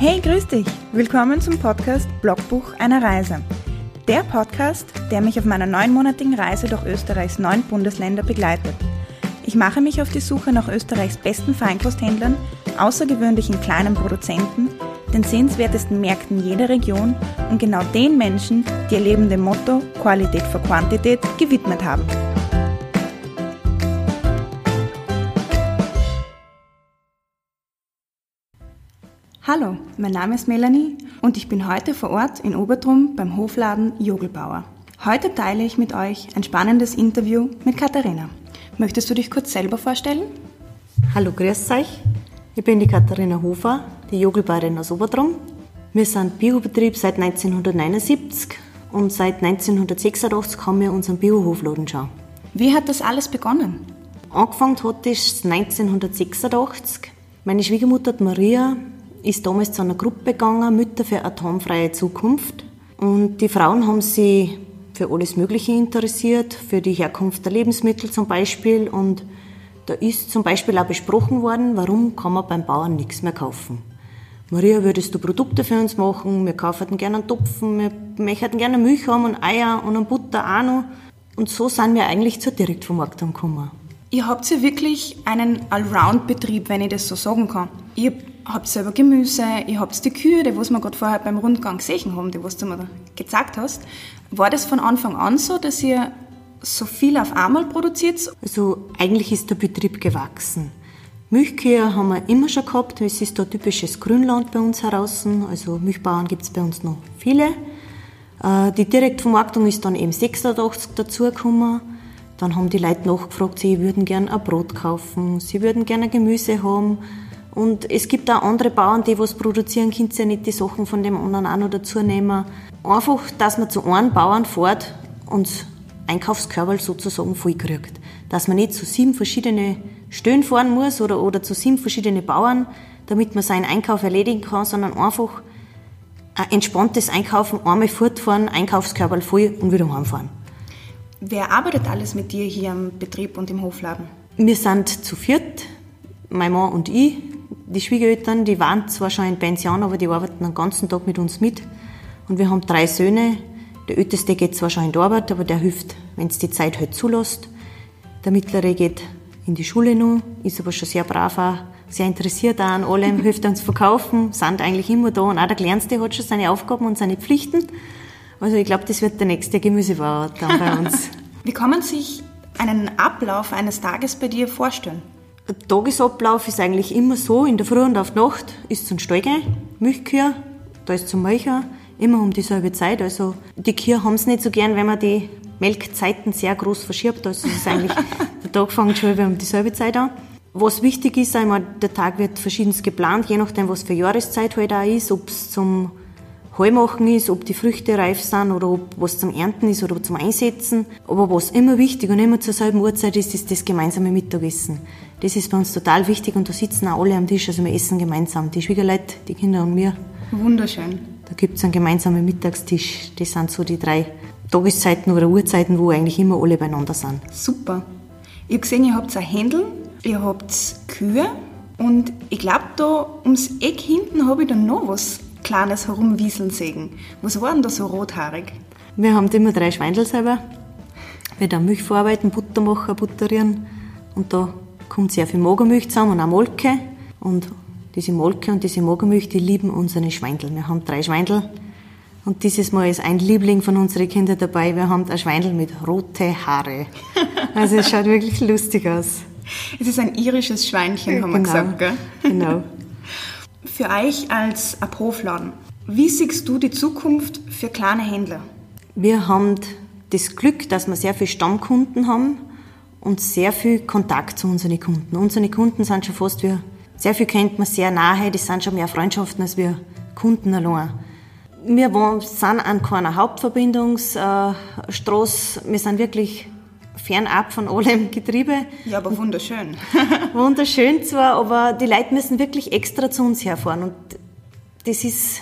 Hey, grüß dich! Willkommen zum Podcast Blogbuch einer Reise. Der Podcast, der mich auf meiner neunmonatigen Reise durch Österreichs neun Bundesländer begleitet. Ich mache mich auf die Suche nach Österreichs besten Feinkosthändlern, außergewöhnlichen kleinen Produzenten, den sehenswertesten Märkten jeder Region und genau den Menschen, die ihr Leben dem Motto Qualität vor Quantität gewidmet haben. Hallo, mein Name ist Melanie und ich bin heute vor Ort in Obertrum beim Hofladen Jogelbauer. Heute teile ich mit euch ein spannendes Interview mit Katharina. Möchtest du dich kurz selber vorstellen? Hallo, grüß euch. Ich bin die Katharina Hofer, die Jogelbauerin aus Obertrum. Wir sind Biobetrieb seit 1979 und seit 1986 haben wir unseren Biohofladen schon. Wie hat das alles begonnen? Angefangen hat es 1986. Meine Schwiegermutter Maria ist damals zu einer Gruppe gegangen, Mütter für atomfreie Zukunft. Und die Frauen haben sich für alles Mögliche interessiert, für die Herkunft der Lebensmittel zum Beispiel. Und da ist zum Beispiel auch besprochen worden, warum kann man beim Bauern nichts mehr kaufen. Maria, würdest du Produkte für uns machen? Wir kaufen gerne einen Topfen, wir möchten gerne Milch haben und Eier und Butter auch noch. Und so sind wir eigentlich zur Direktvermarktung gekommen. Ihr habt ja wirklich einen Allround-Betrieb, wenn ich das so sagen kann. Ihr habt selber Gemüse, ihr habt die Kühe, die was wir gerade vorher beim Rundgang gesehen haben, die was du mir gezeigt hast. War das von Anfang an so, dass ihr so viel auf einmal produziert? Also eigentlich ist der Betrieb gewachsen. Milchkühe haben wir immer schon gehabt. Es ist da typisches Grünland bei uns heraus. Also Milchbauern gibt es bei uns noch viele. Äh, die Direktvermarktung ist dann eben 86 dazugekommen. Dann haben die Leute nachgefragt, sie würden gerne ein Brot kaufen, sie würden gerne Gemüse haben. Und es gibt auch andere Bauern, die was produzieren, können sie ja nicht die Sachen von dem anderen auch noch dazu nehmen. Einfach, dass man zu einem Bauern fährt und Einkaufskörper sozusagen voll kriegt. Dass man nicht zu sieben verschiedene Stellen fahren muss oder, oder zu sieben verschiedene Bauern, damit man seinen Einkauf erledigen kann, sondern einfach ein entspanntes Einkaufen, einmal fortfahren, Einkaufskörper voll und wieder heimfahren. Wer arbeitet alles mit dir hier am Betrieb und im Hofladen? Wir sind zu viert, mein Mann und ich. Die Schwiegereltern, die waren zwar schon in Pension, aber die arbeiten den ganzen Tag mit uns mit. Und wir haben drei Söhne. Der älteste geht zwar schon in die Arbeit, aber der hilft, wenn es die Zeit halt zulässt. Der mittlere geht in die Schule noch, ist aber schon sehr brav auch, sehr interessiert auch an allem, hilft uns verkaufen, sind eigentlich immer da. Und auch der Kleinste hat schon seine Aufgaben und seine Pflichten. Also ich glaube, das wird der nächste Gemüsebauer dann bei uns. Wie kann man sich einen Ablauf eines Tages bei dir vorstellen? Der Tagesablauf ist eigentlich immer so, in der Früh und auf die Nacht ist zum Steigen, Milchkühe, da ist zum Milcher, immer um dieselbe Zeit. Also die Kühe haben es nicht so gern, wenn man die Melkzeiten sehr groß verschiebt. Also es ist eigentlich, der Tag fängt schon um dieselbe Zeit an. Was wichtig ist, einmal, der Tag wird verschiedens geplant, je nachdem, was für Jahreszeit halt auch ist, ob es zum Heilmachen ist, ob die Früchte reif sind oder ob was zum Ernten ist oder zum Einsetzen. Aber was immer wichtig und immer zur selben Uhrzeit ist, ist das gemeinsame Mittagessen. Das ist bei uns total wichtig und da sitzen auch alle am Tisch, also wir essen gemeinsam. Die Schwiegerleute, die Kinder und wir. Wunderschön. Da gibt es einen gemeinsamen Mittagstisch. Das sind so die drei Tageszeiten oder Uhrzeiten, wo eigentlich immer alle beieinander sind. Super. Ich habe gesehen, ihr habt ein Händel, ihr habt Kühe und ich glaube, da ums Eck hinten habe ich dann noch was kleines Herumwieseln sehen. Was war denn da so rothaarig? Wir haben immer drei Schweindel selber. Wir dann Milch verarbeiten, Butter machen, butterieren. Und da kommt sehr viel Magermilch zusammen und auch Molke. Und diese Molke und diese Magermilch, die lieben unsere Schweindel. Wir haben drei Schweindel. Und dieses Mal ist ein Liebling von unseren Kindern dabei. Wir haben ein Schweindel mit rote Haare. Also es schaut wirklich lustig aus. Es ist ein irisches Schweinchen, haben wir genau. gesagt, gell? Genau. Für euch als Abrufladen, wie siehst du die Zukunft für kleine Händler? Wir haben das Glück, dass wir sehr viele Stammkunden haben und sehr viel Kontakt zu unseren Kunden. Unsere Kunden sind schon fast wie, sehr viel kennt man sehr nahe, das sind schon mehr Freundschaften als wir Kunden allein. Wir sind an keiner Hauptverbindungsstraße, wir sind wirklich fernab von allem Getriebe. Ja, aber wunderschön. wunderschön zwar, aber die Leute müssen wirklich extra zu uns herfahren und das ist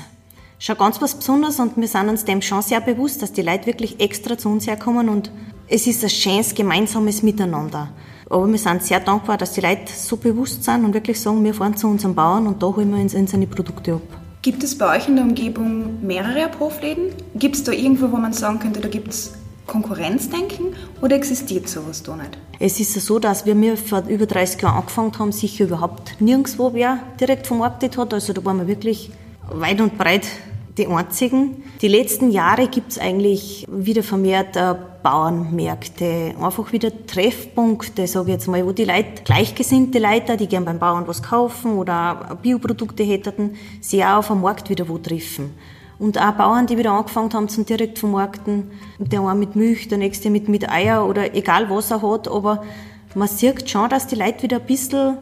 schon ganz was Besonderes und wir sind uns dem schon sehr bewusst, dass die Leute wirklich extra zu uns herkommen und es ist ein schönes gemeinsames Miteinander. Aber wir sind sehr dankbar, dass die Leute so bewusst sind und wirklich sagen, wir fahren zu unserem Bauern und da holen wir uns seine Produkte ab. Gibt es bei euch in der Umgebung mehrere Abhofläden? Gibt es da irgendwo, wo man sagen könnte, da gibt es Konkurrenzdenken oder existiert sowas da nicht? Es ist so, dass wir mir vor über 30 Jahren angefangen haben, sicher überhaupt nirgendwo wer direkt vermarktet hat. Also da waren wir wirklich weit und breit die einzigen. Die letzten Jahre gibt es eigentlich wieder vermehrt äh, Bauernmärkte, einfach wieder Treffpunkte, sage ich jetzt mal, wo die Leute, gleichgesinnte Leute, die gern beim Bauern was kaufen oder Bioprodukte hätten, sie auch auf dem Markt wieder wo treffen. Und auch Bauern, die wieder angefangen haben zum direkt vermarkten, der eine mit Milch, der nächste mit, mit Eier oder egal was er hat, aber man sieht schon, dass die Leute wieder ein bisschen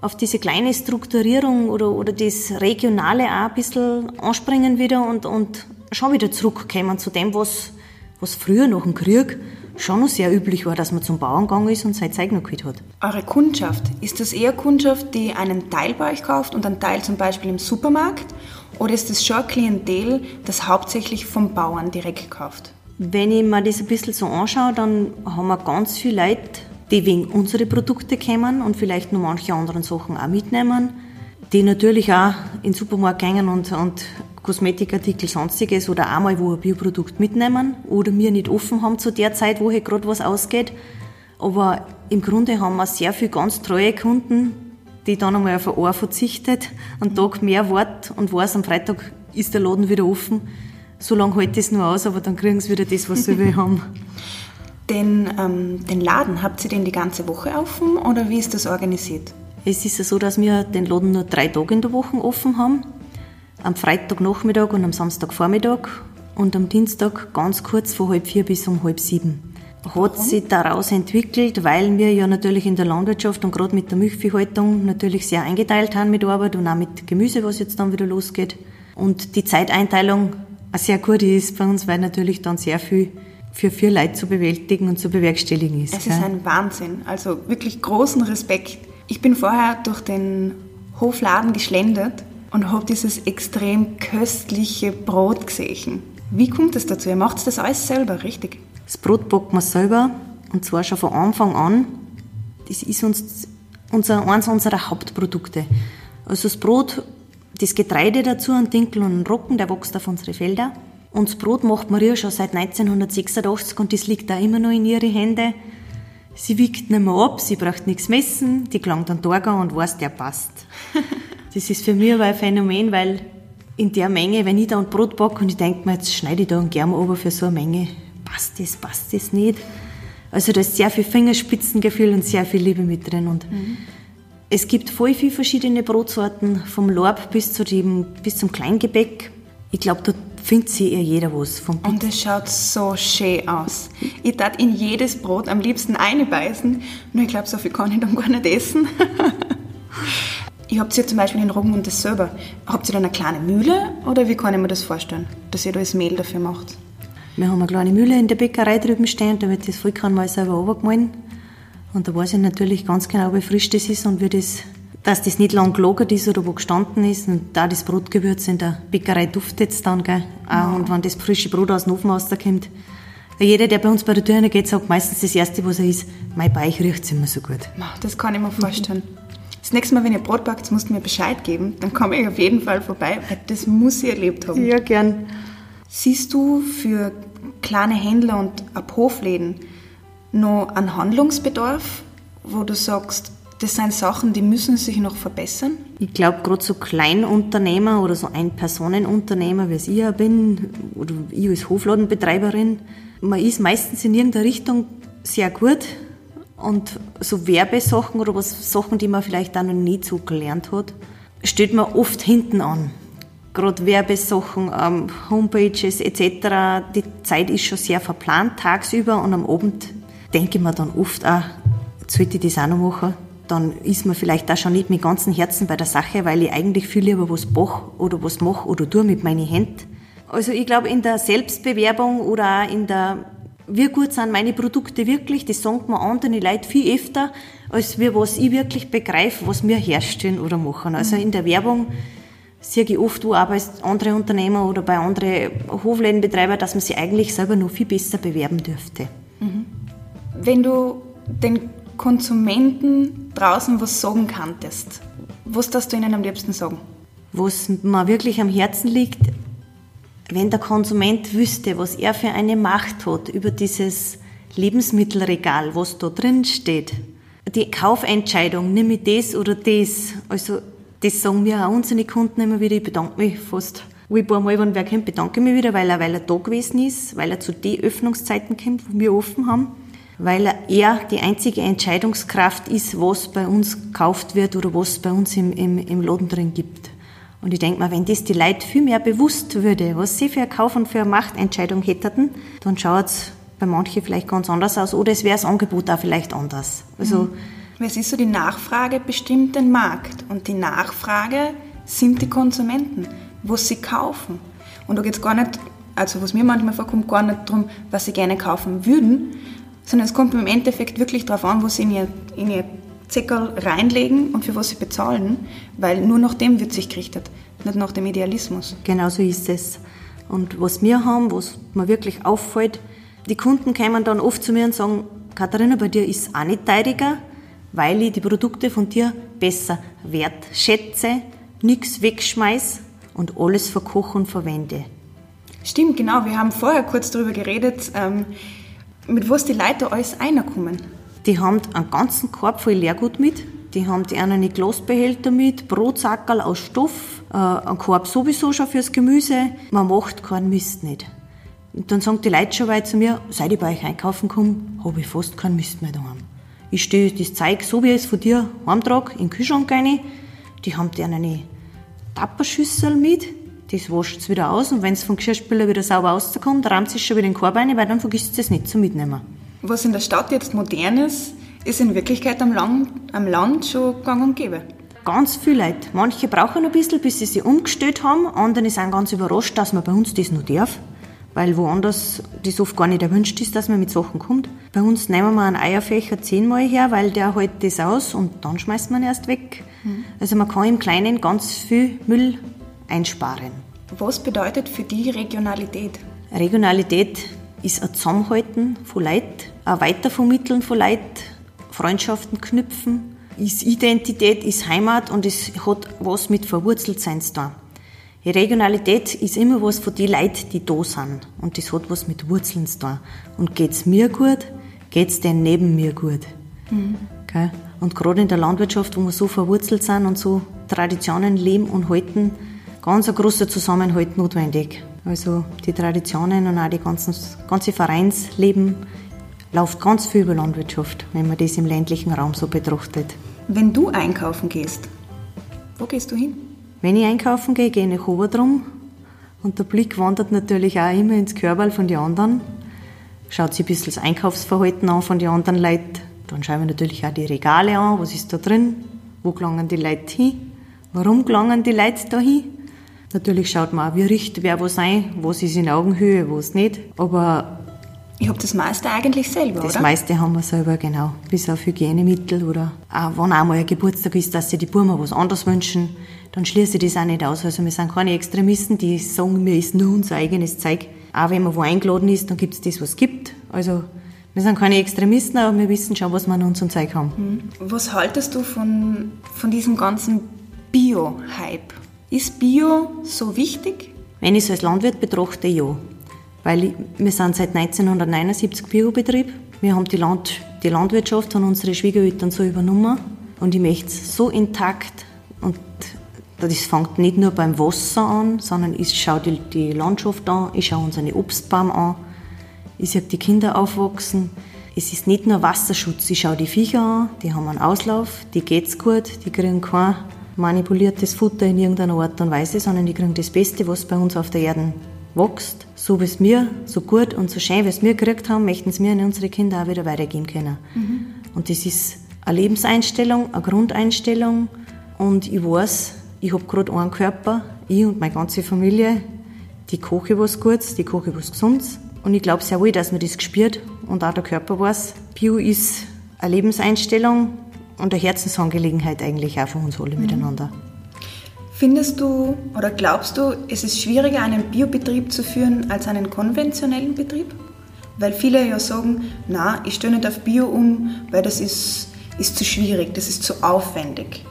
auf diese kleine Strukturierung oder, oder das Regionale auch ein bisschen anspringen wieder und, und schon wieder zurückkommen zu dem, was, was früher nach dem Krieg schon noch sehr üblich war, dass man zum Bauern gegangen ist und sein Zeug noch geholt hat. Eure Kundschaft, ist das eher Kundschaft, die einen Teil bei euch kauft und einen Teil zum Beispiel im Supermarkt? Oder ist das schon ein Klientel, das hauptsächlich vom Bauern direkt kauft? Wenn ich mir das ein bisschen so anschaue, dann haben wir ganz viele Leute, die wegen unsere Produkte kommen und vielleicht noch manche anderen Sachen auch mitnehmen, die natürlich auch in den Supermarkt gehen und, und Kosmetikartikel, sonstiges oder einmal wo ein Bioprodukt mitnehmen oder wir nicht offen haben zu der Zeit, wo hier gerade was ausgeht. Aber im Grunde haben wir sehr viele ganz treue Kunden, die dann einmal auf ein Ohr verzichtet, einen Tag mehr wartet und weiß, am Freitag ist der Laden wieder offen. So lange hält es nur aus, aber dann kriegen sie wieder das, was sie will haben. Den, ähm, den Laden, habt ihr den die ganze Woche offen oder wie ist das organisiert? Es ist ja so, dass wir den Laden nur drei Tage in der Woche offen haben. Am Freitagnachmittag und am Samstagvormittag und am Dienstag ganz kurz von halb vier bis um halb sieben. Hat sich daraus entwickelt, weil wir ja natürlich in der Landwirtschaft und gerade mit der Milchviehhaltung natürlich sehr eingeteilt haben mit Arbeit und auch mit Gemüse, was jetzt dann wieder losgeht. Und die Zeiteinteilung eine sehr gute ist bei uns, weil natürlich dann sehr viel für vier Leute zu bewältigen und zu bewerkstelligen ist. Es ist ein Wahnsinn. Also wirklich großen Respekt. Ich bin vorher durch den Hofladen geschlendert und habe dieses extrem köstliche Brot gesehen. Wie kommt es dazu? Ihr macht das alles selber, richtig? Das Brot backen wir selber und zwar schon von Anfang an. Das ist uns unser, eines unserer Hauptprodukte. Also das Brot, das Getreide dazu, ein Dinkel und ein Roggen, der wächst auf unsere Felder. Und das Brot macht Maria schon seit 1986 und das liegt da immer noch in ihre Hände. Sie wiegt nicht mehr ab, sie braucht nichts messen, die klangt an Torga und weiß, der passt. das ist für mich aber ein Phänomen, weil in der Menge, wenn ich da ein Brot backe und ich denke mir, jetzt schneide ich da einen Germ ober für so eine Menge, passt das, passt das nicht. Also da ist sehr viel Fingerspitzengefühl und sehr viel Liebe mit drin. Und mhm. es gibt voll viele verschiedene Brotsorten, vom Lorb bis, zu dem, bis zum Kleingebäck. Ich glaube, da findet sich ja jeder was vom Und es schaut so schön aus. Ich tat in jedes Brot am liebsten eine beißen, nur ich glaube, so viel kann ich dann gar nicht essen. ich habt ihr zum Beispiel in Roggen und das selber. Habt ihr dann eine kleine Mühle oder wie kann ich mir das vorstellen, dass ihr da das Mehl dafür macht? Wir haben eine kleine Mühle in der Bäckerei drüben stehen, da wird das Vollkorn mal selber runtergemahlen. Und da weiß ich natürlich ganz genau, wie frisch das ist und wie das dass das nicht lang gelagert ist oder wo gestanden ist. Und da das Brotgewürz in der Bäckerei duftet es dann, gell. Ja. Und wenn das frische Brot aus dem Ofen rauskommt, jeder, der bei uns bei der Tür geht, sagt meistens das Erste, was er ist, mein Beich riecht immer so gut. Das kann ich mir vorstellen. Das nächste Mal, wenn ihr Brot backt, musst du mir Bescheid geben. Dann komme ich auf jeden Fall vorbei, weil das muss ich erlebt haben. Ja, gern. Siehst du für kleine Händler und Abhofläden noch einen Handlungsbedarf, wo du sagst, das sind Sachen, die müssen sich noch verbessern? Ich glaube, gerade so Kleinunternehmer oder so Ein-Personen-Unternehmer, wie es ich ja bin, oder ich als Hofladenbetreiberin, man ist meistens in irgendeiner Richtung sehr gut und so Werbesachen oder was Sachen, die man vielleicht auch noch nie so gelernt hat, steht man oft hinten an. Gerade Werbesachen, ähm, Homepages etc. Die Zeit ist schon sehr verplant tagsüber und am Abend denke ich mir dann oft auch, sollte ich das auch noch machen dann ist man vielleicht auch schon nicht mit ganzem Herzen bei der Sache, weil ich eigentlich viel lieber was bach oder was mache oder tue mit meinen Händen. Also ich glaube, in der Selbstbewerbung oder auch in der, wie gut sind meine Produkte wirklich, das sagen mir andere Leute viel öfter, als wir, was ich wirklich begreife, was wir herstellen oder machen. Also in der Werbung sehe ich oft wo auch bei anderen Unternehmer oder bei anderen Hoflädenbetreibern, dass man sich eigentlich selber noch viel besser bewerben dürfte. Mhm. Wenn du den Konsumenten draußen was sagen kanntest, was darfst du ihnen am liebsten sagen? was mir wirklich am Herzen liegt, wenn der Konsument wüsste, was er für eine Macht hat über dieses Lebensmittelregal, was da drin steht. Die Kaufentscheidung, nehme ich das oder das. Also, das sagen mir auch unsere Kunden immer wieder. Ich bedanke mich fast ein paar Mal, wenn wer kommt, bedanke ich mich wieder, weil er, weil er da gewesen ist, weil er zu den Öffnungszeiten kommt, wo wir offen haben, weil er, er die einzige Entscheidungskraft ist, was bei uns gekauft wird oder was bei uns im, im, im Laden drin gibt. Und ich denke mal, wenn das die Leute viel mehr bewusst würde, was sie für eine Kauf- und für eine Machtentscheidung hätten, dann schaut es bei manchen vielleicht ganz anders aus oder es wäre das Angebot auch vielleicht anders. Also, mhm. Es ist so, die Nachfrage bestimmt den Markt und die Nachfrage sind die Konsumenten was sie kaufen. Und da geht es gar nicht, also was mir manchmal vorkommt, gar nicht darum, was sie gerne kaufen würden, sondern es kommt im Endeffekt wirklich darauf an, was sie in ihr, in ihr Zeckerl reinlegen und für was sie bezahlen, weil nur nach dem wird sich gerichtet, nicht nach dem Idealismus. Genau so ist es. Und was wir haben, was mir wirklich auffällt, die Kunden kommen dann oft zu mir und sagen, Katharina, bei dir ist es auch nicht teuriger, weil ich die Produkte von dir besser wertschätze, nichts wegschmeiß und alles verkoche und verwende. Stimmt, genau. Wir haben vorher kurz darüber geredet, ähm, mit was die Leute alles reinkommen. Die haben einen ganzen Korb voll Leergut mit. Die haben die einen Glasbehälter mit, Brotsackerl aus Stoff, äh, einen Korb sowieso schon fürs Gemüse. Man macht keinen Mist nicht. Und dann sagen die Leute schon weit zu mir, seit ich bei euch einkaufen komme, habe ich fast keinen Mist mehr daheim. Ich stehe das Zeug, so wie ich es von dir heimtrage, in den Kühlschrank rein. Die haben die eine Tapperschüssel mit, das wascht es wieder aus und wenn es vom Geschirrspüler wieder sauber rauskommt, rammt es schon wieder in den Korb rein, weil dann vergisst es nicht zu mitnehmen. Was in der Stadt jetzt modern ist, ist in Wirklichkeit am Land, am Land schon gang und gäbe. Ganz viele Leute. Manche brauchen ein bisschen, bis sie sich umgestellt haben. Andere sind ganz überrascht, dass man bei uns das noch darf. Weil woanders das oft gar nicht erwünscht ist, dass man mit Sachen kommt. Bei uns nehmen wir einen Eierfächer zehnmal her, weil der hält das aus und dann schmeißt man erst weg. Mhm. Also man kann im Kleinen ganz viel Müll einsparen. Was bedeutet für die Regionalität? Regionalität ist ein Zusammenhalten von Leid, ein Weitervermitteln von Leid, Freundschaften knüpfen, ist Identität, ist Heimat und es hat was mit Verwurzeltsein zu tun. Die Regionalität ist immer was von den Leuten, die da sind. Und das hat was mit Wurzeln zu tun. Und geht's mir gut, geht's denn neben mir gut. Mhm. Okay? Und gerade in der Landwirtschaft, wo wir so verwurzelt sind und so Traditionen leben und halten, ganz ein großer Zusammenhalt notwendig. Also die Traditionen und auch die ganzen, ganze Vereinsleben läuft ganz viel über Landwirtschaft, wenn man das im ländlichen Raum so betrachtet. Wenn du einkaufen gehst, wo gehst du hin? Wenn ich einkaufen gehe, gehe ich nach Oberdrum und der Blick wandert natürlich auch immer ins Körperl von den anderen. Schaut sich ein bisschen das Einkaufsverhalten an von den anderen Leuten. Dann schauen wir natürlich auch die Regale an. Was ist da drin? Wo gelangen die Leute hin? Warum gelangen die Leute da hin? Natürlich schaut man auch, wie riecht wer was ein, was ist in Augenhöhe, was nicht. Aber ich habe das meiste eigentlich selber, Das oder? meiste haben wir selber, genau. Bis auf Hygienemittel oder auch, wenn auch mal ein Geburtstag ist, dass sich die Burma was anderes wünschen, dann schließe ich das auch nicht aus. Also wir sind keine Extremisten, die sagen, mir ist nur unser eigenes Zeug. Auch wenn man wo eingeladen ist, dann gibt es das, was es gibt. Also wir sind keine Extremisten, aber wir wissen schon, was wir an unserem Zeug haben. Hm. Was haltest du von, von diesem ganzen Bio-Hype? Ist Bio so wichtig? Wenn ich es als Landwirt betrachte, ja. Weil wir sind seit 1979 Biobetrieb. Wir haben die, Land, die Landwirtschaft von unseren Schwiegereltern so übernommen. Und ich möchte es so intakt und das fängt nicht nur beim Wasser an, sondern ich schaue die, die Landschaft an, ich schaue unseren Obstbaum an, ich sehe die Kinder aufwachsen. Es ist nicht nur Wasserschutz, ich schaue die Viecher an, die haben einen Auslauf, die geht's gut, die kriegen kein manipuliertes Futter in irgendeiner Art und Weise, sondern die kriegen das Beste, was bei uns auf der Erde wächst. So wie es mir, so gut und so schön, wie es wir gekriegt haben, möchten es mir an unsere Kinder auch wieder weitergeben können. Mhm. Und das ist eine Lebenseinstellung, eine Grundeinstellung und ich weiß, ich habe gerade einen Körper, ich und meine ganze Familie, die koche was Gutes, die koche was Gesundes. Und ich glaube sehr wohl, dass man das gespürt und auch der Körper weiß. Bio ist eine Lebenseinstellung und eine Herzensangelegenheit eigentlich auch von uns alle mhm. miteinander. Findest du oder glaubst du, es ist schwieriger, einen Biobetrieb zu führen als einen konventionellen Betrieb? Weil viele ja sagen, na, ich stelle nicht auf Bio um, weil das ist, ist zu schwierig, das ist zu aufwendig.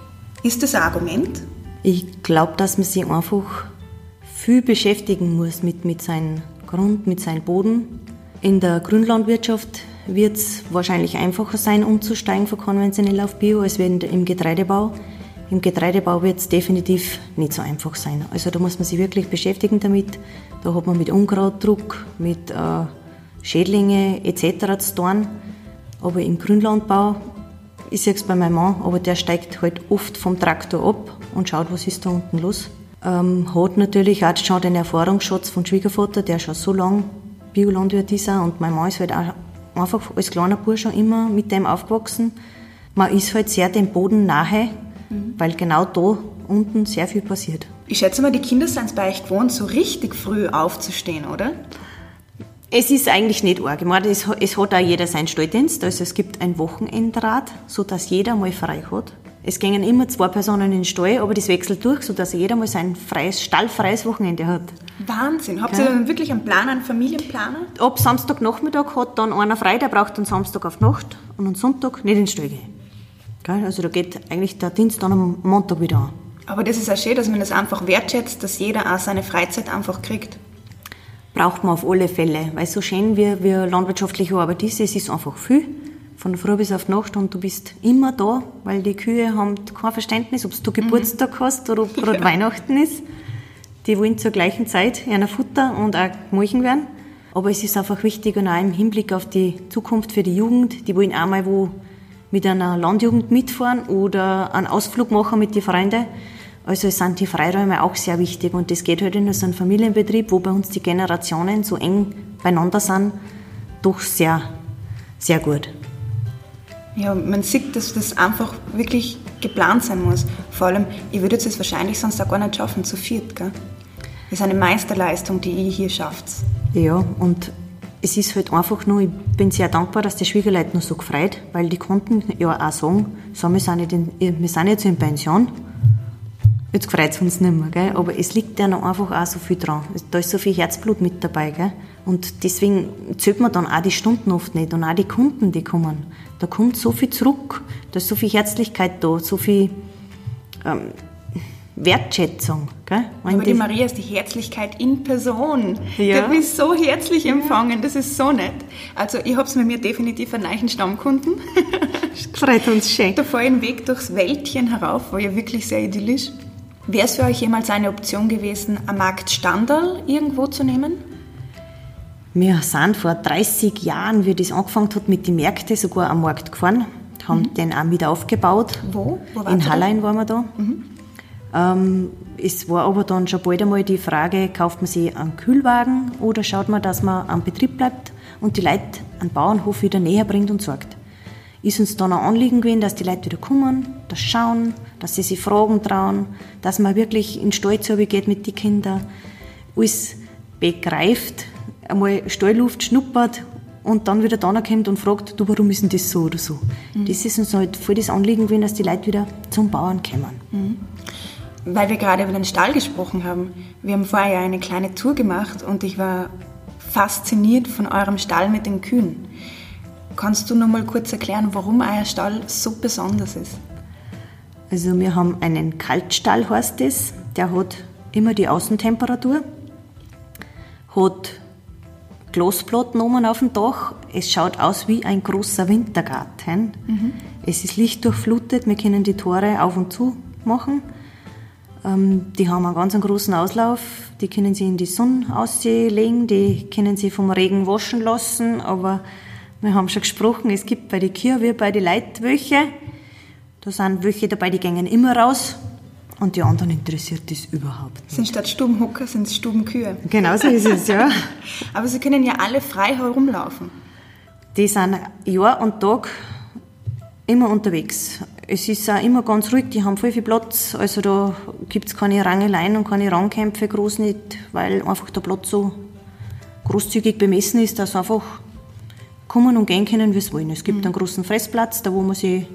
Ist das ein Argument? Ich glaube, dass man sich einfach viel beschäftigen muss mit, mit seinem Grund, mit seinem Boden. In der Grünlandwirtschaft wird es wahrscheinlich einfacher sein, umzusteigen von konventionell auf Bio, als im Getreidebau. Im Getreidebau wird es definitiv nicht so einfach sein. Also da muss man sich wirklich beschäftigen damit. Da hat man mit Unkrautdruck, mit äh, Schädlinge etc. zu tun. Aber im Grünlandbau, ich sehe es bei meinem Mann, aber der steigt halt oft vom Traktor ab und schaut, was ist da unten los. Ähm, hat natürlich auch schon den Erfahrungsschatz von Schwiegervater, der schon so lange Biolandwirt ist und mein Mann ist halt auch einfach als kleiner Bursch schon immer mit dem aufgewachsen. Man ist halt sehr dem Boden nahe, mhm. weil genau da unten sehr viel passiert. Ich schätze mal, die Kinder sind bei euch gewohnt, so richtig früh aufzustehen, oder? Es ist eigentlich nicht arg. Ich meine, es, es hat auch jeder seinen Stalldienst. Also es gibt ein Wochenendrat, sodass jeder mal frei hat. Es gingen immer zwei Personen in den Stall, aber das wechselt durch, sodass jeder mal sein freies, stallfreies Wochenende hat. Wahnsinn. Habt ihr dann wirklich einen Plan, einen Familienplaner? Ab Samstagnachmittag hat dann einer frei, der braucht dann Samstag auf Nacht und am Sonntag nicht in den Stall gehen. Also da geht eigentlich der Dienst dann am Montag wieder an. Aber das ist auch schön, dass man das einfach wertschätzt, dass jeder auch seine Freizeit einfach kriegt. Braucht man auf alle Fälle, weil so schön wie, wie landwirtschaftliche Arbeit ist, es ist einfach viel von früh bis auf Nacht und du bist immer da, weil die Kühe haben kein Verständnis, ob du Geburtstag mhm. hast oder ob gerade ja. Weihnachten ist. Die wollen zur gleichen Zeit einer Futter und auch gemolchen werden. Aber es ist einfach wichtig und auch im Hinblick auf die Zukunft für die Jugend, die wollen auch mal wo mit einer Landjugend mitfahren oder einen Ausflug machen mit den Freunden. Also sind die Freiräume auch sehr wichtig und das geht halt in so einem Familienbetrieb, wo bei uns die Generationen so eng beieinander sind, doch sehr, sehr gut. Ja, man sieht, dass das einfach wirklich geplant sein muss. Vor allem, ich würde es wahrscheinlich sonst auch gar nicht schaffen, zu viert. Gell? Das ist eine Meisterleistung, die ihr hier schafft. Ja, und es ist halt einfach nur, ich bin sehr dankbar, dass die Schwiegerleute noch so gefreut, weil die konnten ja auch sagen, so, wir, sind in, wir sind jetzt in Pension, jetzt freut es uns nicht mehr, gell? aber es liegt ja noch einfach auch so viel dran. Da ist so viel Herzblut mit dabei. Gell? Und deswegen zählt man dann auch die Stunden oft nicht und auch die Kunden, die kommen. Da kommt so viel zurück, da ist so viel Herzlichkeit da, so viel ähm, Wertschätzung. Gell? Aber die Maria ist die Herzlichkeit in Person. Ja. Du bist so herzlich empfangen, das ist so nett. Also ich habe es mit mir definitiv einen neuen Stammkunden. Freut uns schön. Da fahre ich einen Weg durchs Wäldchen herauf, war ja wirklich sehr idyllisch. Wäre es für euch jemals eine Option gewesen, am Markt Standal irgendwo zu nehmen? Wir sind vor 30 Jahren, wie das angefangen hat, mit den Märkten sogar am Markt gefahren, haben mhm. den auch wieder aufgebaut. Wo? Wo In Hallein waren wir da. Mhm. Ähm, es war aber dann schon bald einmal die Frage, kauft man sich einen Kühlwagen oder schaut man, dass man am Betrieb bleibt und die Leute an den Bauernhof wieder näher bringt und sorgt. Ist uns dann ein Anliegen gewesen, dass die Leute wieder kommen, das schauen, dass sie sich Fragen trauen, dass man wirklich in Stall geht mit den Kindern, alles begreift, einmal Stallluft schnuppert und dann wieder da kommt und fragt, du, warum ist denn das so oder so. Mhm. Das ist uns halt voll das Anliegen gewesen, dass die Leute wieder zum Bauern kommen. Mhm. Weil wir gerade über den Stall gesprochen haben. Wir haben vorher ja eine kleine Tour gemacht und ich war fasziniert von eurem Stall mit den Kühen. Kannst du noch mal kurz erklären, warum euer Stall so besonders ist? Also wir haben einen Kaltstall, heißt das. Der hat immer die Außentemperatur, hat Glasplatten oben auf dem Dach. Es schaut aus wie ein großer Wintergarten. Mhm. Es ist lichtdurchflutet, wir können die Tore auf und zu machen. Ähm, die haben einen ganz großen Auslauf, die können sie in die Sonne auslegen, die können sie vom Regen waschen lassen, aber wir haben schon gesprochen, es gibt bei den Kühen wie bei den Leitwöche, da sind welche dabei, die gehen immer raus, und die anderen interessiert das überhaupt nicht. Sind statt Stubenhocker sind es Stubenkühe. Genau so ist es, ja. Aber sie können ja alle frei herumlaufen. Die sind Jahr und Tag immer unterwegs. Es ist auch immer ganz ruhig, die haben voll viel Platz. Also da gibt es keine Rangeleien und keine Rangkämpfe, groß nicht, weil einfach der Platz so großzügig bemessen ist, dass sie einfach kommen und gehen können, wie sie wollen. Es gibt mhm. einen großen Fressplatz, da wo man sich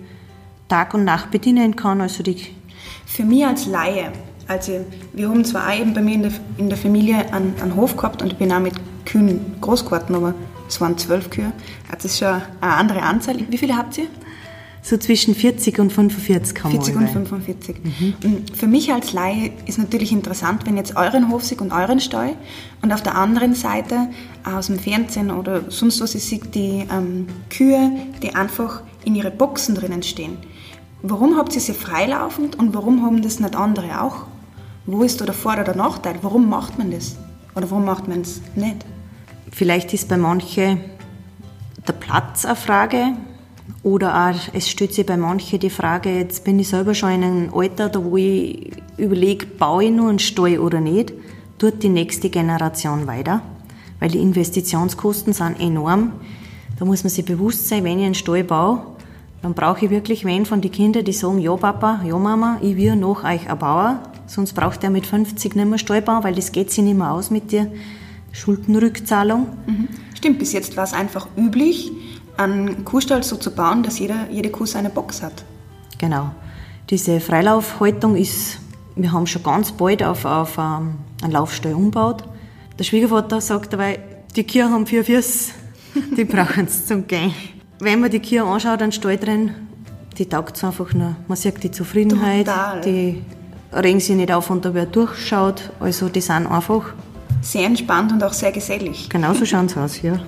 Tag und Nacht bedienen kann. Also die für mich als Laie, also wir haben zwar auch eben bei mir in der, in der Familie einen, einen Hof gehabt und ich bin auch mit Kühen groß geworden, aber es waren zwölf Kühe. Das ist schon eine andere Anzahl. Wie viele habt ihr? So zwischen 40 und 45 haben 40 und 45. Mhm. Für mich als Laie ist natürlich interessant, wenn jetzt euren Hof seht und euren Stall und auf der anderen Seite aus dem Fernsehen oder sonst was ich sehe, die ähm, Kühe, die einfach in ihre Boxen drinnen stehen. Warum habt ihr sie freilaufend und warum haben das nicht andere auch? Wo ist da der Vor- oder der Nachteil? Warum macht man das? Oder warum macht man es nicht? Vielleicht ist bei manchen der Platz eine Frage. Oder auch, es stellt sich bei manchen die Frage, jetzt bin ich selber schon in einem Alter, da wo ich überlege, baue ich nur einen Stall oder nicht, tut die nächste Generation weiter, weil die Investitionskosten sind enorm. Da muss man sich bewusst sein, wenn ich einen Stall baue, dann brauche ich wirklich wen von den Kindern, die sagen, ja Papa, ja Mama, ich will noch euch ein Bauer, sonst braucht er mit 50 nicht mehr Stall bauen, weil das geht sich nicht mehr aus mit der Schuldenrückzahlung. Mhm. Stimmt, bis jetzt war es einfach üblich, einen Kuhstall so zu bauen, dass jeder, jede Kuh seine Box hat. Genau. Diese Freilaufhaltung ist, wir haben schon ganz bald auf, auf um, ähm, einen Laufstall umgebaut. Der Schwiegervater sagt dabei, die Kühe haben vier Füße, die brauchen es zum Gehen. Wenn man die Kühe anschaut, einen Stall drin, die taugt es einfach nur. Man sieht die Zufriedenheit, Total. die regen sich nicht auf, und da wer durchschaut. Also die sind einfach sehr entspannt und auch sehr gesellig. Genau so schauen sie aus, ja.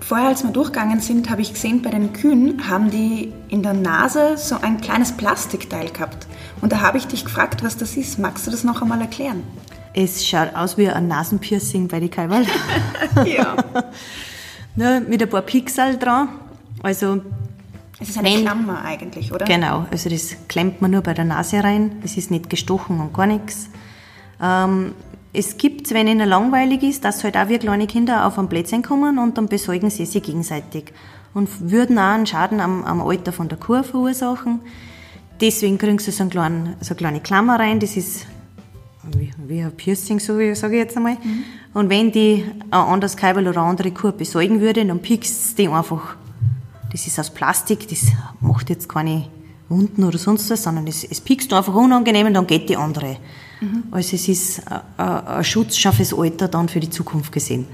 Vorher, als wir durchgegangen sind, habe ich gesehen, bei den Kühen haben die in der Nase so ein kleines Plastikteil gehabt. Und da habe ich dich gefragt, was das ist. Magst du das noch einmal erklären? Es schaut aus wie ein Nasenpiercing bei den Kaiwal. ja. ne, mit ein paar Pixel dran. Also es ist eine Klammer eigentlich, oder? Genau, also das klemmt man nur bei der Nase rein. Es ist nicht gestochen und gar nichts. Ähm, es gibt, wenn ihnen langweilig ist, dass halt auch wir kleine Kinder auf ein Plätzchen kommen und dann besäugen sie sich gegenseitig und würden auch einen Schaden am, am Alter von der Kuh verursachen. Deswegen kriegen sie so, einen kleinen, so eine kleine Klammer rein, das ist wie, wie ein Piercing, so sage ich jetzt einmal. Mhm. Und wenn die ein anderes Kabel oder eine andere Kuh besäugen würde, dann piekst die einfach. Das ist aus Plastik, das macht jetzt keine Wunden oder sonst was, sondern es, es piekst einfach unangenehm und dann geht die andere. Mhm. Also es ist ein Schutz schon fürs Alter dann für die Zukunft gesehen.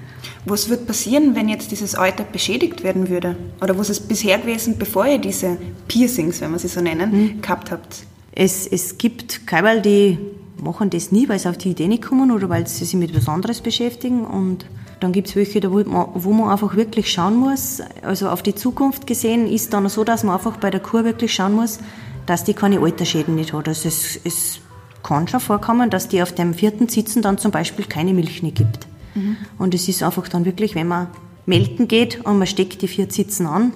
Was wird passieren, wenn jetzt dieses Alter beschädigt werden würde? Oder was ist bisher gewesen, bevor ihr diese Piercings, wenn wir sie so nennen, mhm. gehabt habt? Es, es gibt Kaiwal, die machen das nie, weil sie auf die Idee nicht kommen oder weil sie sich mit etwas anderes beschäftigen. Und dann gibt es welche, wo man, wo man einfach wirklich schauen muss. Also auf die Zukunft gesehen ist dann so, dass man einfach bei der Kur wirklich schauen muss, dass die keine Altersschäden nicht hat. Also es, es kann schon vorkommen, dass die auf dem vierten Sitzen dann zum Beispiel keine Milch nicht gibt. Mhm. Und es ist einfach dann wirklich, wenn man melken geht und man steckt die vier Sitzen an,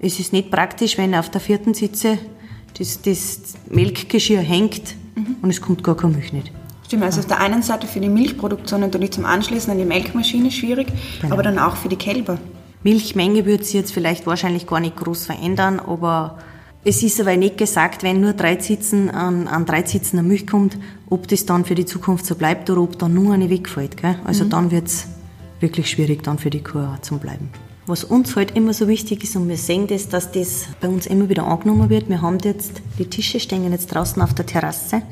es ist nicht praktisch, wenn auf der vierten Sitze das, das Melkgeschirr hängt mhm. und es kommt gar keine Milch nicht. Stimmt, also auf der einen Seite für die Milchproduktion natürlich zum Anschließen an die Melkmaschine schwierig, genau. aber dann auch für die Kälber. Milchmenge würde sich jetzt vielleicht wahrscheinlich gar nicht groß verändern, aber es ist aber nicht gesagt, wenn nur drei Sitzen an, an drei Sitzen eine Milch kommt, ob das dann für die Zukunft so bleibt oder ob dann nur eine wegfällt. Gell? Also mhm. dann wird es wirklich schwierig dann für die Kuh zu bleiben. Was uns halt immer so wichtig ist und wir sehen das, dass das bei uns immer wieder angenommen wird. Wir haben jetzt, die Tische stehen jetzt draußen auf der Terrasse.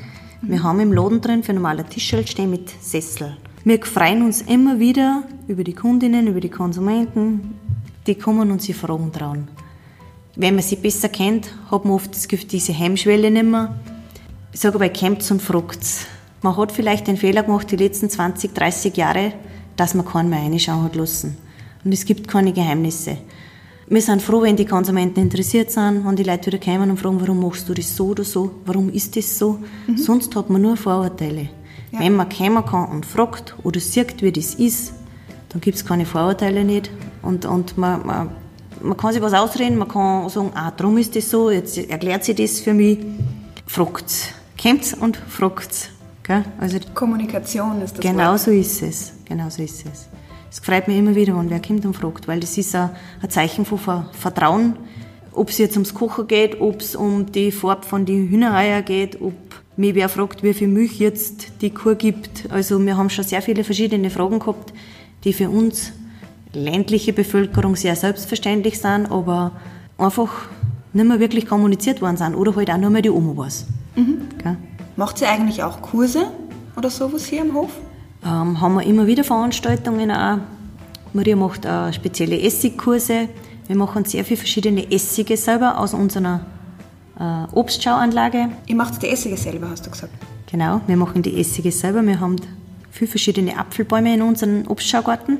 Mhm. Wir haben im Laden drin für normale Tische stehen mit Sessel. Wir freuen uns immer wieder über die Kundinnen, über die Konsumenten. Die kommen und sie fragen dran wenn man sie besser kennt, hat man oft diese Hemmschwelle nicht mehr. Ich sage aber, kämpft und fragt Man hat vielleicht den Fehler gemacht, die letzten 20, 30 Jahre, dass man keinen mehr reinschauen hat lassen. Und es gibt keine Geheimnisse. Wir sind froh, wenn die Konsumenten interessiert sind, wenn die Leute wieder kommen und fragen, warum machst du das so oder so, warum ist das so. Mhm. Sonst hat man nur Vorurteile. Ja. Wenn man kommen kann und fragt oder sieht, wie das ist, dann gibt es keine Vorurteile nicht. Und, und man, man man kann sich was ausreden, man kann sagen, ah, darum ist das so, jetzt erklärt sie das für mich. Fragt's. Kommt's und fragt's. Gell? Also, Kommunikation ist das Genau Wort. so ist es. Genau so ist es. Es freut mich immer wieder, wenn wer kommt und fragt, weil das ist ein, ein Zeichen von Vertrauen. Ob es jetzt ums Kochen geht, ob es um die Farbe von den Hühnereier geht, ob mich wer fragt, wie viel Milch jetzt die Kuh gibt. Also wir haben schon sehr viele verschiedene Fragen gehabt, die für uns ländliche Bevölkerung sehr selbstverständlich sind, aber einfach nicht mehr wirklich kommuniziert worden sind oder halt auch nur mehr die Oma weiß. Mhm. Macht sie eigentlich auch Kurse oder sowas hier im Hof? Ähm, haben wir immer wieder Veranstaltungen auch. Maria macht auch spezielle Essigkurse. Wir machen sehr viele verschiedene Essige selber aus unserer äh, Obstschauanlage. Ihr macht die Essige selber, hast du gesagt. Genau, wir machen die Essige selber. Wir haben viele verschiedene Apfelbäume in unserem Obstschaugarten.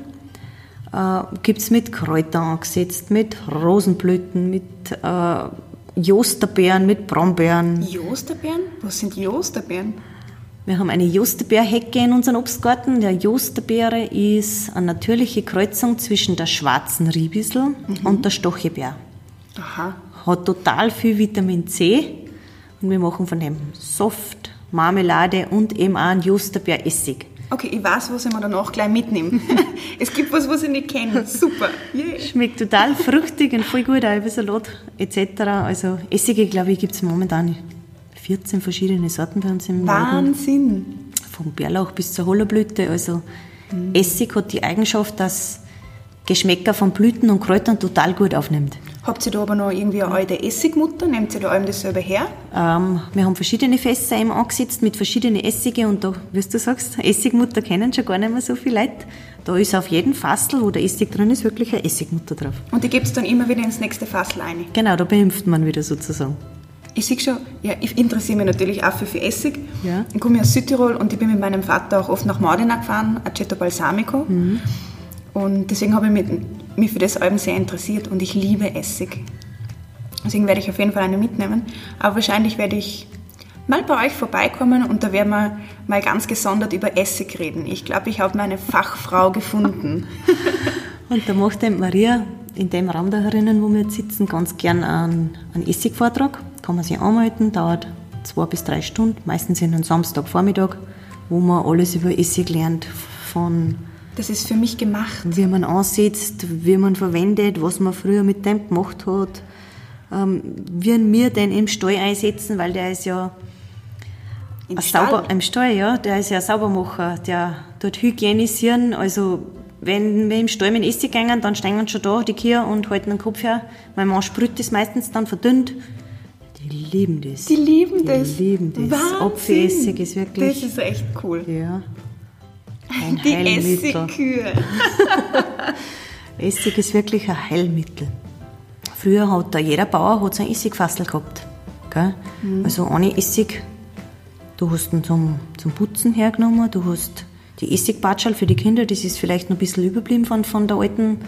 Äh, Gibt es mit Kräutern angesetzt, mit Rosenblüten, mit äh, Josterbeeren, mit Brombeeren. Josterbeeren? Was sind Josterbeeren? Wir haben eine Josterbeerhecke in unserem Obstgarten. Der Josterbeere ist eine natürliche Kreuzung zwischen der schwarzen Riebissel mhm. und der Stochebeer. Aha. Hat total viel Vitamin C und wir machen von dem Soft, Marmelade und eben auch einen Josterbeeressig. Okay, ich weiß, was ich mir danach gleich mitnehme. es gibt was, was ich nicht kenne. Super. Yeah. Schmeckt total fruchtig und voll gut, auch über Salat etc. Also Essige, glaube ich, gibt es momentan 14 verschiedene Sorten bei uns im Wahnsinn! Laden. Vom Bärlauch bis zur Hollerblüte. Also mhm. Essig hat die Eigenschaft, dass Geschmäcker von Blüten und Kräutern total gut aufnimmt. Habt ihr da aber noch irgendwie eine alte Essigmutter? Nehmt ihr da allem das selber her? Ähm, wir haben verschiedene Fässer eben angesetzt mit verschiedenen Essige und da, wie du sagst, Essigmutter kennen schon gar nicht mehr so viele Leute. Da ist auf jedem Fassel, wo der Essig drin ist, wirklich eine Essigmutter drauf. Und die gibt es dann immer wieder ins nächste Fassel ein? Genau, da beimpft man wieder sozusagen. Ich sehe schon, ja, ich interessiere mich natürlich auch für, für Essig. Ja. Ich komme aus Südtirol und ich bin mit meinem Vater auch oft nach Modena gefahren, Aceto Balsamico. Mhm. Und deswegen habe ich mich, mich für das Album sehr interessiert und ich liebe Essig. Deswegen werde ich auf jeden Fall eine mitnehmen. Aber wahrscheinlich werde ich mal bei euch vorbeikommen und da werden wir mal ganz gesondert über Essig reden. Ich glaube, ich habe meine Fachfrau gefunden. und da macht Maria in dem Raum da herinnen, wo wir jetzt sitzen, ganz gern einen, einen Essigvortrag. Kann man sich anmelden, dauert zwei bis drei Stunden, meistens in einem Samstagvormittag, wo man alles über Essig lernt, von das ist für mich gemacht. Wie man ansetzt, wie man verwendet, was man früher mit dem gemacht hat. Ähm, wie wir den im Stall einsetzen, weil der ist ja Im Stall? Sauber, im Stall, ja, der ist ja Saubermacher, der tut hygienisieren, also wenn wir im Stall mit Essig gehen, dann stehen schon da die Kühe und halten den Kopf her. Mein Mann sprüht das meistens dann verdünnt. Die lieben das. Die lieben das. Die lieben das. Apfelessig ist wirklich. Das ist echt cool. Ja. Ein die Heilmittel. Essigkühe. Essig ist wirklich ein Heilmittel. Früher hat da jeder Bauer hat sein Essigfassel gehabt. Gell? Mhm. Also ohne Essig, du hast ihn zum, zum Putzen hergenommen, du hast die Essigbatschal für die Kinder, das ist vielleicht noch ein bisschen überblieben von, von der alten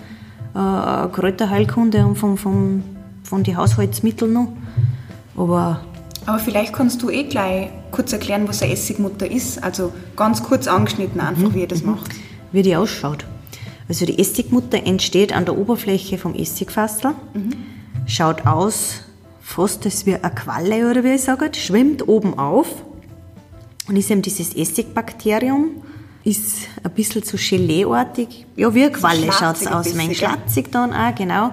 äh, Kräuterheilkunde und von, von, von den Haushaltsmitteln noch. Aber aber vielleicht kannst du eh gleich kurz erklären, was eine Essigmutter ist. Also ganz kurz angeschnitten einfach, mhm. wie ihr das macht. Wie die ausschaut. Also die Essigmutter entsteht an der Oberfläche vom Essigfassel, mhm. schaut aus fast als wie eine Qualle oder wie ich sage, schwimmt oben auf und ist eben dieses Essigbakterium, ist ein bisschen so Geleeartig, ja wie eine Qualle schaut es aus, mein schlatzig dann auch, genau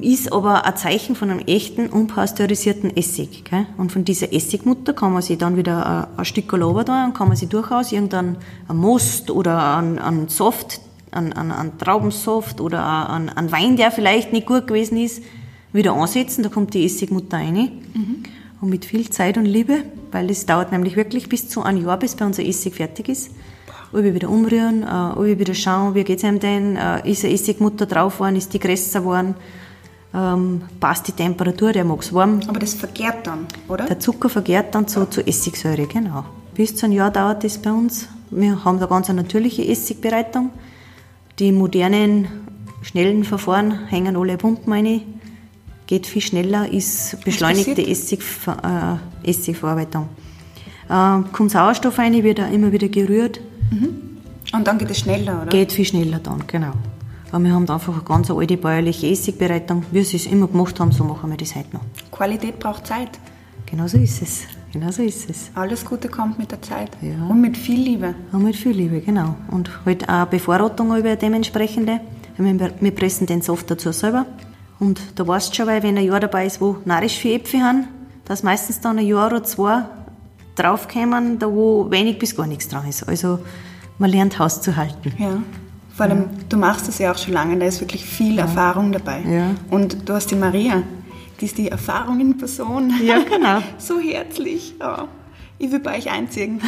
ist aber ein Zeichen von einem echten, unpasteurisierten Essig. Gell? Und von dieser Essigmutter kann man sich dann wieder ein, ein Stück Lober da und kann man sich durchaus irgendeinen Most oder einen, einen Soft, einen, einen, einen Traubensoft oder einen, einen Wein, der vielleicht nicht gut gewesen ist, wieder ansetzen. Da kommt die Essigmutter rein. Mhm. Und mit viel Zeit und Liebe, weil es dauert nämlich wirklich bis zu einem Jahr, bis bei unser Essig fertig ist alle wieder umrühren, äh, alle wieder schauen, wie geht es einem denn, äh, ist eine Essigmutter drauf geworden, ist die größer geworden, ähm, passt die Temperatur, der mag es warm. Aber das vergärt dann, oder? Der Zucker vergärt dann zu, zu Essigsäure, genau. Bis zu einem Jahr dauert das bei uns. Wir haben da ganz eine natürliche Essigbereitung. Die modernen, schnellen Verfahren hängen alle Pumpen rein. Geht viel schneller, ist beschleunigte Essig, äh, Essigverarbeitung. Äh, kommt Sauerstoff rein, wird auch immer wieder gerührt. Mhm. Und dann geht es schneller, oder? Geht viel schneller dann, genau. Aber wir haben einfach eine ganz alte bäuerliche Essigbereitung. Wie sie es immer gemacht haben, so machen wir das heute noch. Qualität braucht Zeit. Genau so ist es. Genau so ist es. Alles Gute kommt mit der Zeit. Ja. Und mit viel Liebe. Und mit viel Liebe, genau. Und halt auch Bevorratung über dementsprechende. Wir, pressen den Soft dazu selber. Und da weißt du schon, weil wenn ein Jahr dabei ist, wo narrisch viele Äpfel haben, dass meistens dann ein Jahr oder zwei draufkommen, da wo wenig bis gar nichts dran ist. Also man lernt Haus zu halten. Ja. Vor allem, du machst das ja auch schon lange, da ist wirklich viel ja. Erfahrung dabei. Ja. Und du hast die Maria, die ist die Erfahrung in Person. Ja, genau. so herzlich. Oh. Ich will bei euch einziehen.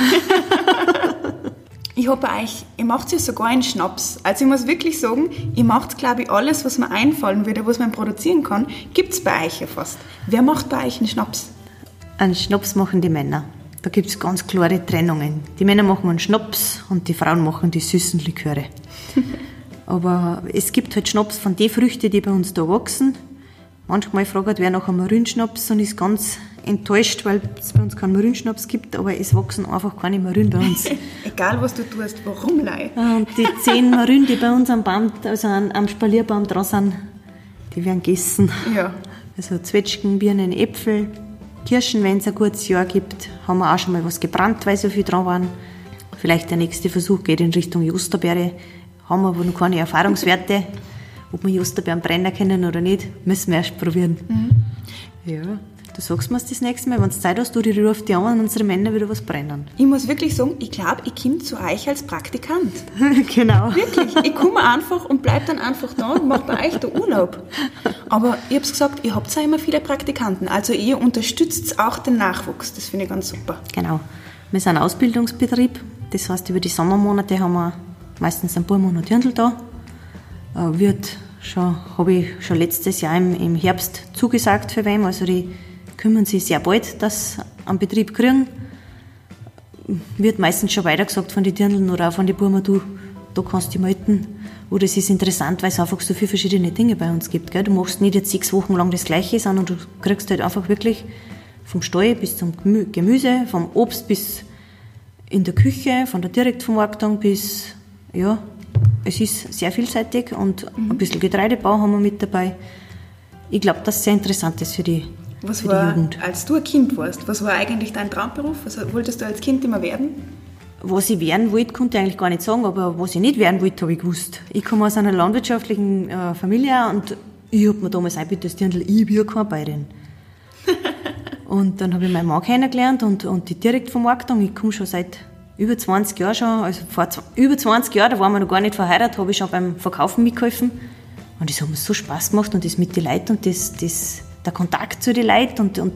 ich bei euch, ihr macht ja sogar einen Schnaps. Also ich muss wirklich sagen, ihr macht, glaube ich, alles, was mir einfallen würde, was man produzieren kann, gibt es bei euch ja fast. Wer macht bei euch einen Schnaps? Einen Schnaps machen die Männer. Da gibt es ganz klare Trennungen. Die Männer machen einen Schnaps und die Frauen machen die süßen Liköre. Aber es gibt halt Schnaps von den Früchten, die bei uns da wachsen. Manchmal fragt wer nach einem Marinschnaps und ist ganz enttäuscht, weil es bei uns keinen Marinschnaps gibt, aber es wachsen einfach keine Marin bei uns. Egal was du tust, warum lei? Und die zehn Marin, die bei uns am Baum, also am Spalierbaum dran sind, die werden gegessen. Ja. Also Zwetschgen, Birnen, Äpfel, Kirschen, wenn es ein gutes Jahr gibt, haben wir auch schon mal was gebrannt, weil so viel dran waren. Vielleicht der nächste Versuch geht in Richtung Justerbeere. Haben wir aber noch keine Erfahrungswerte. Ob wir Justerbeeren brennen können oder nicht, müssen wir erst probieren. Mhm. Ja. Du sagst mir das nächste Mal, wenn du Zeit hast, du die ruft die an und unsere Männer wieder was brennen. Ich muss wirklich sagen, ich glaube, ich komme zu euch als Praktikant. genau. Wirklich. Ich komme einfach und bleibe dann einfach da und mache bei euch den Urlaub. Aber ich habe gesagt, ihr habt ja immer viele Praktikanten. Also ihr unterstützt auch den Nachwuchs. Das finde ich ganz super. Genau. Wir sind ein Ausbildungsbetrieb. Das heißt, über die Sommermonate haben wir meistens ein paar Monate Dirndl da. Äh, wird schon, habe ich schon letztes Jahr im, im Herbst zugesagt für wem. Also die kümmern sich sehr bald, dass einen Betrieb kriegen. Wird meistens schon weitergesagt von den Dirndln oder auch von den Burma, du, da kannst du melden. Oder es ist interessant, weil es einfach so viele verschiedene Dinge bei uns gibt. Gell? Du machst nicht jetzt sechs Wochen lang das Gleiche, sondern du kriegst halt einfach wirklich vom Stall bis zum Gemüse, vom Obst bis in der Küche, von der Direktvermarktung bis, ja, es ist sehr vielseitig und mhm. ein bisschen Getreidebau haben wir mit dabei. Ich glaube, dass es sehr interessant ist für die was war, als du ein Kind warst, was war eigentlich dein Traumberuf? Was wolltest du als Kind immer werden? Was ich werden wollte, konnte ich eigentlich gar nicht sagen, aber was ich nicht werden wollte, habe ich gewusst. Ich komme aus einer landwirtschaftlichen äh, Familie und ich habe mir damals eingebildet, dass Dirndl, ich bin keine Bayerin. und dann habe ich meinen Mann kennengelernt und, und die Direktvermarktung. Ich komme schon seit über 20 Jahren schon, also vor über 20 Jahren, da waren wir noch gar nicht verheiratet, habe ich schon beim Verkaufen mitgeholfen. Und das hat mir so Spaß gemacht und das mit den Leuten und das, das der Kontakt zu den Leuten und, und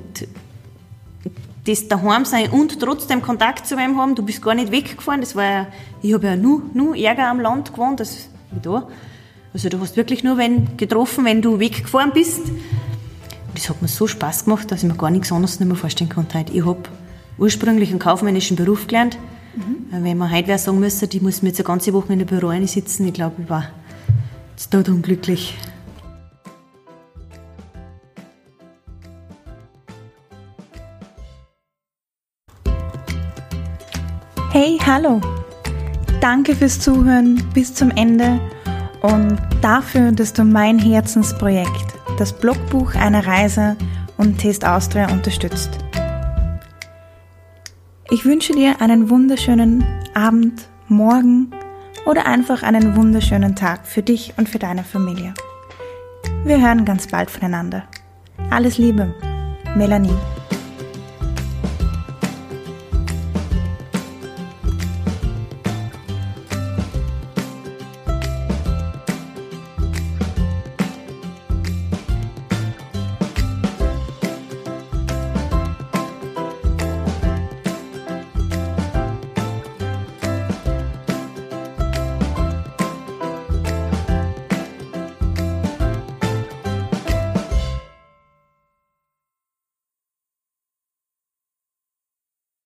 das daheim sein und trotzdem Kontakt zu wem haben. Du bist gar nicht weggefahren. Das war ja, ich habe ja nur, nur Ärger am Land gewohnt, als wie da. Also du hast wirklich nur wenn, getroffen, wenn du weggefahren bist. Und das hat mir so Spaß gemacht, dass ich mir gar nichts anderes nicht mehr vorstellen konnte. Ich habe ursprünglich einen kaufmännischen Beruf gelernt. Mhm. Wenn man heute wer sagen müsste, die muss mir jetzt eine ganze Woche in der Büro sitzen, ich glaube, ich war jetzt dort unglücklich. Hey, hallo! Danke fürs Zuhören bis zum Ende und dafür, dass du mein Herzensprojekt, das Blogbuch einer Reise und Test Austria unterstützt. Ich wünsche dir einen wunderschönen Abend, Morgen oder einfach einen wunderschönen Tag für dich und für deine Familie. Wir hören ganz bald voneinander. Alles Liebe, Melanie.